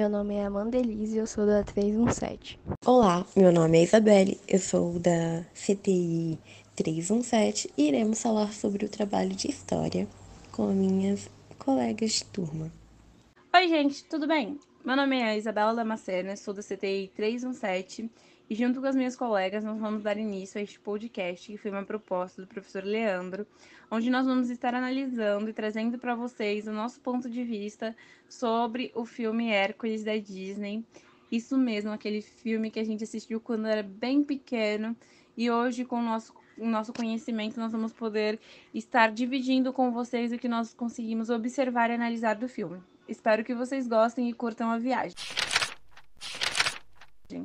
Meu nome é Amanda Elise e eu sou da 317. Olá, meu nome é Isabelle, eu sou da CTI 317 e iremos falar sobre o trabalho de história com minhas colegas de turma. Oi, gente, tudo bem? Meu nome é Isabela Damascena, sou da CTI 317 e junto com as minhas colegas nós vamos dar início a este podcast que foi uma proposta do professor Leandro, onde nós vamos estar analisando e trazendo para vocês o nosso ponto de vista sobre o filme Hércules da Disney. Isso mesmo, aquele filme que a gente assistiu quando era bem pequeno e hoje com o nosso o nosso conhecimento, nós vamos poder estar dividindo com vocês o que nós conseguimos observar e analisar do filme. Espero que vocês gostem e curtam a viagem.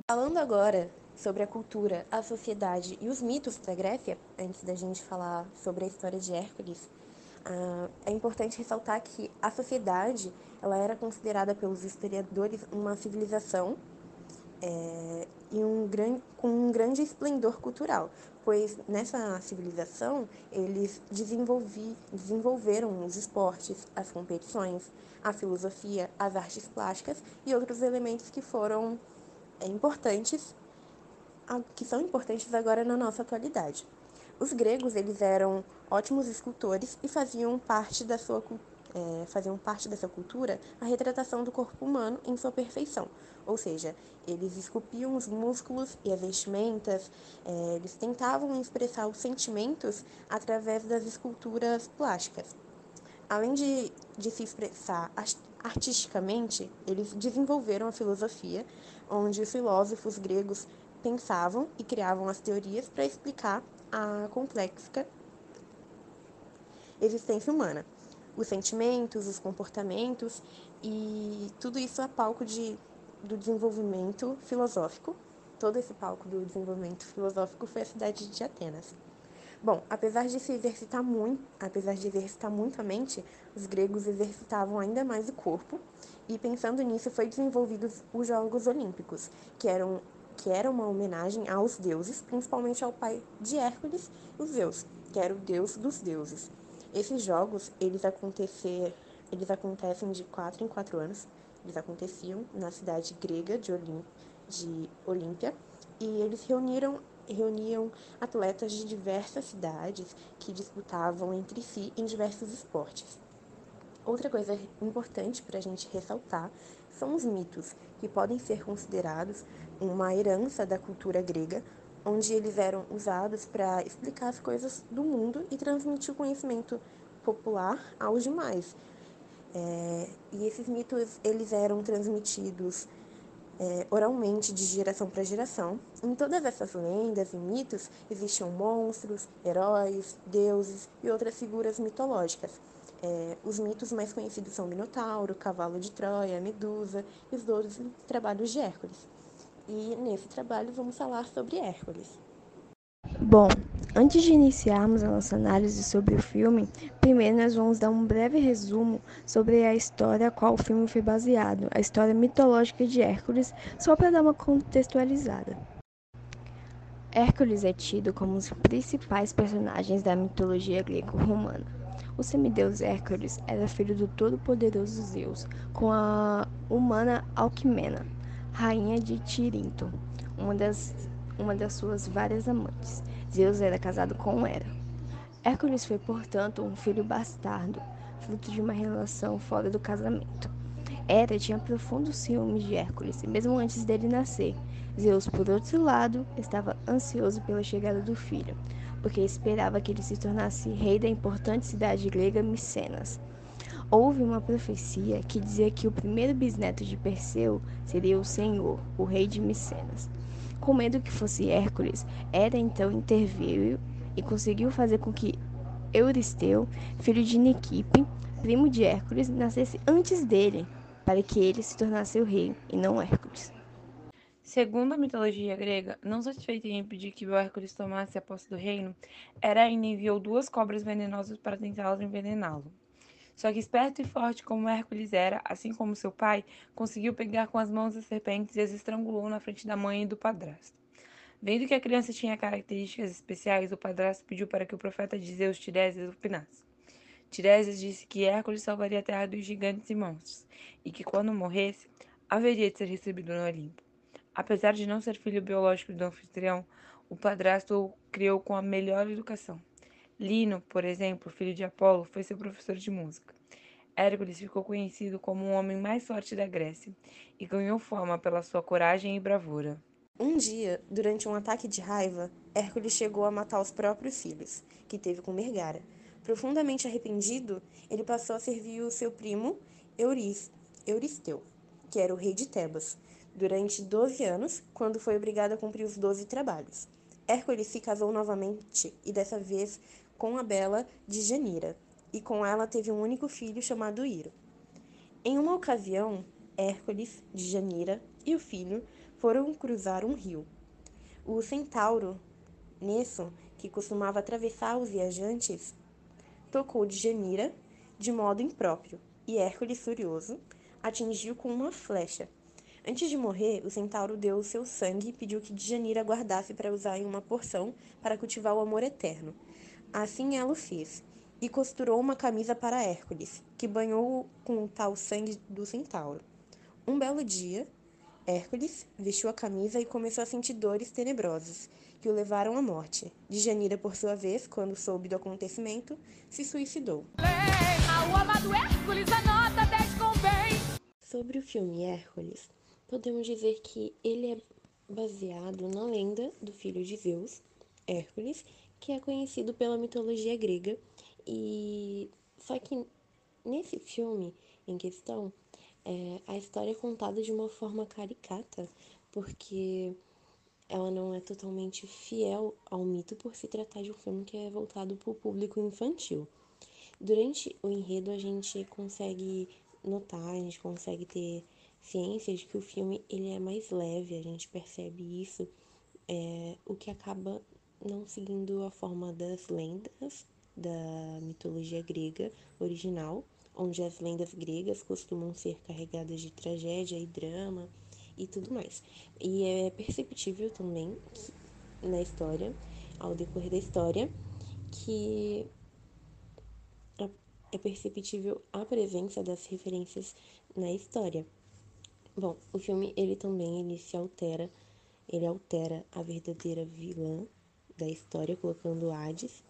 Falando agora sobre a cultura, a sociedade e os mitos da Grécia, antes da gente falar sobre a história de Hércules, uh, é importante ressaltar que a sociedade ela era considerada pelos historiadores uma civilização é, e um grande, com um grande esplendor cultural, pois nessa civilização eles desenvolveram os esportes, as competições, a filosofia, as artes plásticas e outros elementos que foram é, importantes, que são importantes agora na nossa atualidade. Os gregos eles eram ótimos escultores e faziam parte da sua cultura é, faziam parte dessa cultura a retratação do corpo humano em sua perfeição. Ou seja, eles esculpiam os músculos e as vestimentas, é, eles tentavam expressar os sentimentos através das esculturas plásticas. Além de, de se expressar artisticamente, eles desenvolveram a filosofia, onde os filósofos gregos pensavam e criavam as teorias para explicar a complexa existência humana os sentimentos, os comportamentos e tudo isso é palco de, do desenvolvimento filosófico. Todo esse palco do desenvolvimento filosófico foi a cidade de Atenas. Bom, apesar de se exercitar muito, apesar de exercitar muito a mente, os gregos exercitavam ainda mais o corpo, e pensando nisso foi desenvolvidos os Jogos Olímpicos, que eram que era uma homenagem aos deuses, principalmente ao pai de Hércules, o Zeus, que era o deus dos deuses. Esses jogos, eles, acontecer, eles acontecem de quatro em quatro anos. Eles aconteciam na cidade grega de, de Olímpia e eles reuniram, reuniam atletas de diversas cidades que disputavam entre si em diversos esportes. Outra coisa importante para a gente ressaltar são os mitos, que podem ser considerados uma herança da cultura grega, onde eles eram usados para explicar as coisas do mundo e transmitir o conhecimento popular aos demais. É, e esses mitos eles eram transmitidos é, oralmente de geração para geração. Em todas essas lendas e mitos existiam monstros, heróis, deuses e outras figuras mitológicas. É, os mitos mais conhecidos são Minotauro, Cavalo de Troia, Medusa e os doze trabalhos de Hércules e nesse trabalho vamos falar sobre Hércules. Bom, antes de iniciarmos a nossa análise sobre o filme, primeiro nós vamos dar um breve resumo sobre a história a qual o filme foi baseado, a história mitológica de Hércules, só para dar uma contextualizada. Hércules é tido como um dos principais personagens da mitologia greco-romana. O semideus Hércules era filho do todo-poderoso Zeus, com a humana Alquimena, rainha de Tirinto, uma das, uma das suas várias amantes. Zeus era casado com Hera. Hércules foi, portanto, um filho bastardo, fruto de uma relação fora do casamento. Hera tinha profundo ciúme de Hércules, mesmo antes dele nascer. Zeus, por outro lado, estava ansioso pela chegada do filho, porque esperava que ele se tornasse rei da importante cidade grega Micenas. Houve uma profecia que dizia que o primeiro bisneto de Perseu seria o Senhor, o rei de Micenas. Com medo que fosse Hércules, Hera então interveio e conseguiu fazer com que Euristeu, filho de Niquipe, primo de Hércules, nascesse antes dele, para que ele se tornasse o rei e não Hércules. Segundo a mitologia grega, não satisfeito em impedir que o Hércules tomasse a posse do reino, Hera enviou duas cobras venenosas para tentá-las envenená-lo. Só que esperto e forte como Hércules era, assim como seu pai, conseguiu pegar com as mãos as serpentes e as estrangulou na frente da mãe e do padrasto. Vendo que a criança tinha características especiais, o padrasto pediu para que o profeta de Zeus o pinasse. Tiresias disse que Hércules salvaria a terra dos gigantes e monstros, e que quando morresse, haveria de ser recebido no Olimpo. Apesar de não ser filho biológico do anfitrião, o padrasto o criou com a melhor educação. Lino, por exemplo, filho de Apolo, foi seu professor de música. Hércules ficou conhecido como o homem mais forte da Grécia e ganhou fama pela sua coragem e bravura. Um dia, durante um ataque de raiva, Hércules chegou a matar os próprios filhos, que teve com Mergara. Profundamente arrependido, ele passou a servir o seu primo Euris, Euristeu, que era o rei de Tebas, durante 12 anos, quando foi obrigado a cumprir os 12 trabalhos. Hércules se casou novamente e dessa vez com a bela de Janira, e com ela teve um único filho chamado Iro. Em uma ocasião, Hércules, de Janira e o filho foram cruzar um rio. O centauro, Nesso, que costumava atravessar os viajantes, tocou de Janira de modo impróprio, e Hércules, furioso, atingiu com uma flecha. Antes de morrer, o centauro deu o seu sangue e pediu que Djanira guardasse para usar em uma porção para cultivar o amor eterno. Assim ela o fez, e costurou uma camisa para Hércules, que banhou com o tal sangue do centauro. Um belo dia, Hércules vestiu a camisa e começou a sentir dores tenebrosas, que o levaram à morte. Djanira, por sua vez, quando soube do acontecimento, se suicidou. Sobre o filme Hércules, podemos dizer que ele é baseado na lenda do filho de Zeus, Hércules, que é conhecido pela mitologia grega e só que nesse filme em questão, é, a história é contada de uma forma caricata, porque ela não é totalmente fiel ao mito por se tratar de um filme que é voltado para o público infantil. Durante o enredo a gente consegue notar, a gente consegue ter ciência de que o filme ele é mais leve, a gente percebe isso, é, o que acaba não seguindo a forma das lendas da mitologia grega original, onde as lendas gregas costumam ser carregadas de tragédia e drama e tudo mais. E é perceptível também que, na história, ao decorrer da história, que é perceptível a presença das referências na história. Bom, o filme ele também ele se altera, ele altera a verdadeira vilã da história, colocando Hades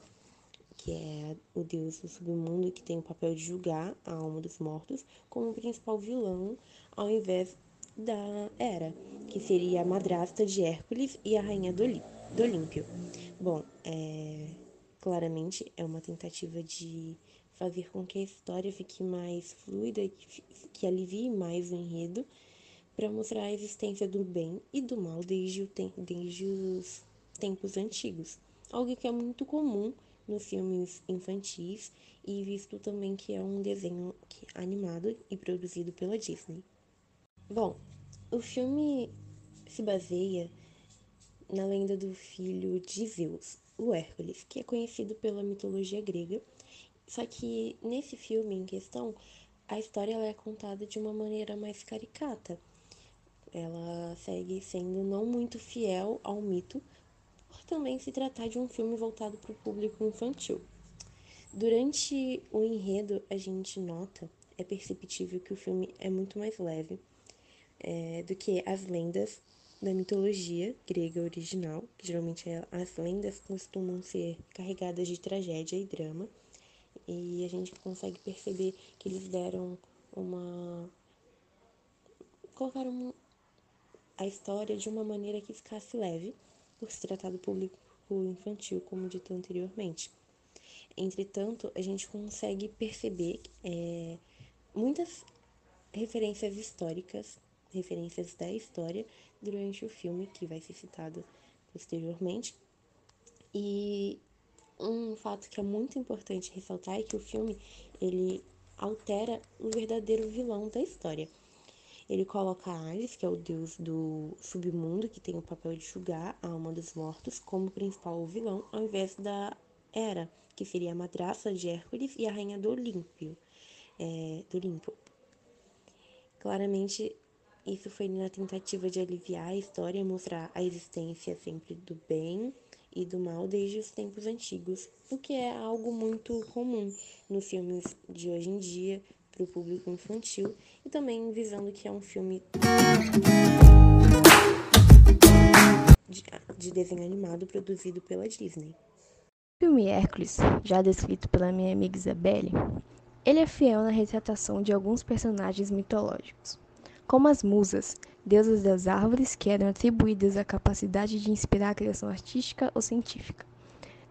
que é o deus do submundo que tem o papel de julgar a alma dos mortos, como principal vilão, ao invés da Hera, que seria a madrasta de Hércules e a rainha do, do Olímpio. Bom, é, claramente é uma tentativa de fazer com que a história fique mais fluida, que, que alivie mais o enredo, para mostrar a existência do bem e do mal desde, desde os tempos antigos. Algo que é muito comum nos filmes infantis e visto também que é um desenho animado e produzido pela Disney. Bom, o filme se baseia na lenda do filho de Zeus, o Hércules, que é conhecido pela mitologia grega. Só que nesse filme em questão, a história é contada de uma maneira mais caricata. Ela segue sendo não muito fiel ao mito, também se tratar de um filme voltado para o público infantil. Durante o enredo, a gente nota, é perceptível que o filme é muito mais leve é, do que as lendas da mitologia grega original, que geralmente é, as lendas costumam ser carregadas de tragédia e drama, e a gente consegue perceber que eles deram uma. colocaram a história de uma maneira que ficasse leve por se tratar do público infantil, como dito anteriormente. Entretanto, a gente consegue perceber é, muitas referências históricas, referências da história durante o filme, que vai ser citado posteriormente. E um fato que é muito importante ressaltar é que o filme ele altera o verdadeiro vilão da história. Ele coloca Ares, que é o deus do submundo, que tem o papel de julgar a alma dos mortos, como principal vilão, ao invés da Hera, que seria a madraça de Hércules e a rainha do Olímpio, é, do Olimpo. Claramente, isso foi na tentativa de aliviar a história e mostrar a existência sempre do bem e do mal desde os tempos antigos, o que é algo muito comum nos filmes de hoje em dia, para o público infantil e também visando que é um filme de, de desenho animado produzido pela Disney. O filme Hércules, já descrito pela minha amiga Isabelle, ele é fiel na retratação de alguns personagens mitológicos, como as musas, deusas das árvores que eram atribuídas a capacidade de inspirar a criação artística ou científica.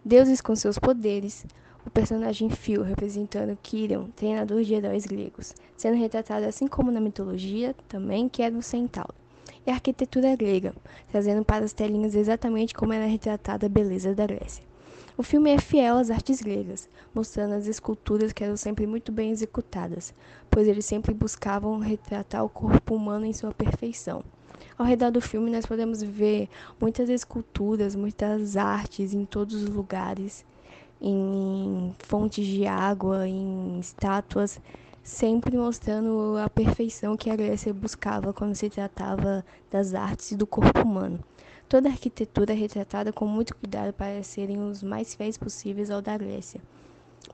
Deuses com seus poderes, o personagem Phil representando Quirion, treinador de heróis gregos, sendo retratado assim como na mitologia também que era um centauro. E a arquitetura grega, trazendo para as telinhas exatamente como era retratada a beleza da Grécia. O filme é fiel às artes gregas, mostrando as esculturas que eram sempre muito bem executadas, pois eles sempre buscavam retratar o corpo humano em sua perfeição. Ao redor do filme, nós podemos ver muitas esculturas, muitas artes em todos os lugares, em fontes de água, em estátuas, sempre mostrando a perfeição que a Grécia buscava quando se tratava das artes e do corpo humano. Toda a arquitetura é retratada com muito cuidado para serem os mais fiéis possíveis ao da Grécia,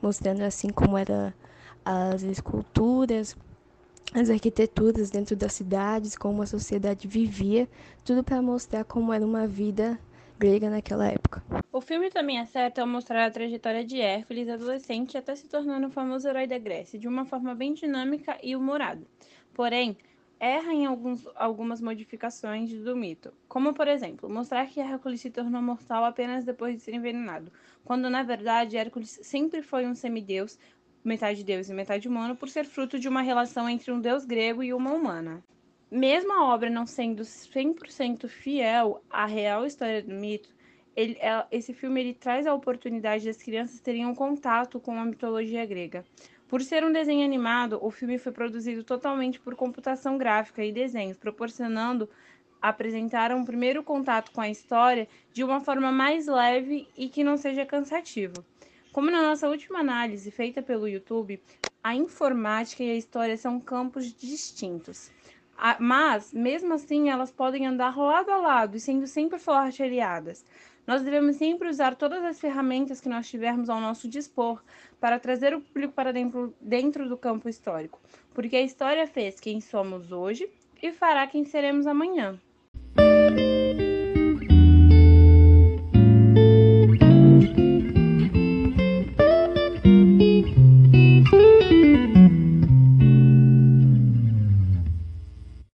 mostrando assim como eram as esculturas, as arquiteturas dentro das cidades, como a sociedade vivia, tudo para mostrar como era uma vida grega naquela época. O filme também acerta ao mostrar a trajetória de Hércules, adolescente, até se tornando o famoso herói da Grécia, de uma forma bem dinâmica e humorada. Porém, erra em alguns, algumas modificações do mito, como por exemplo, mostrar que Hércules se tornou mortal apenas depois de ser envenenado, quando na verdade Hércules sempre foi um semideus, metade deus e metade humano, por ser fruto de uma relação entre um deus grego e uma humana. Mesmo a obra não sendo 100% fiel à real história do mito, ele, é, esse filme ele traz a oportunidade das crianças terem um contato com a mitologia grega. Por ser um desenho animado, o filme foi produzido totalmente por computação gráfica e desenhos, proporcionando apresentar um primeiro contato com a história de uma forma mais leve e que não seja cansativo. Como na nossa última análise feita pelo YouTube, a informática e a história são campos distintos. Mas, mesmo assim, elas podem andar lado a lado e sendo sempre forte aliadas. Nós devemos sempre usar todas as ferramentas que nós tivermos ao nosso dispor para trazer o público para dentro, dentro do campo histórico, porque a história fez quem somos hoje e fará quem seremos amanhã.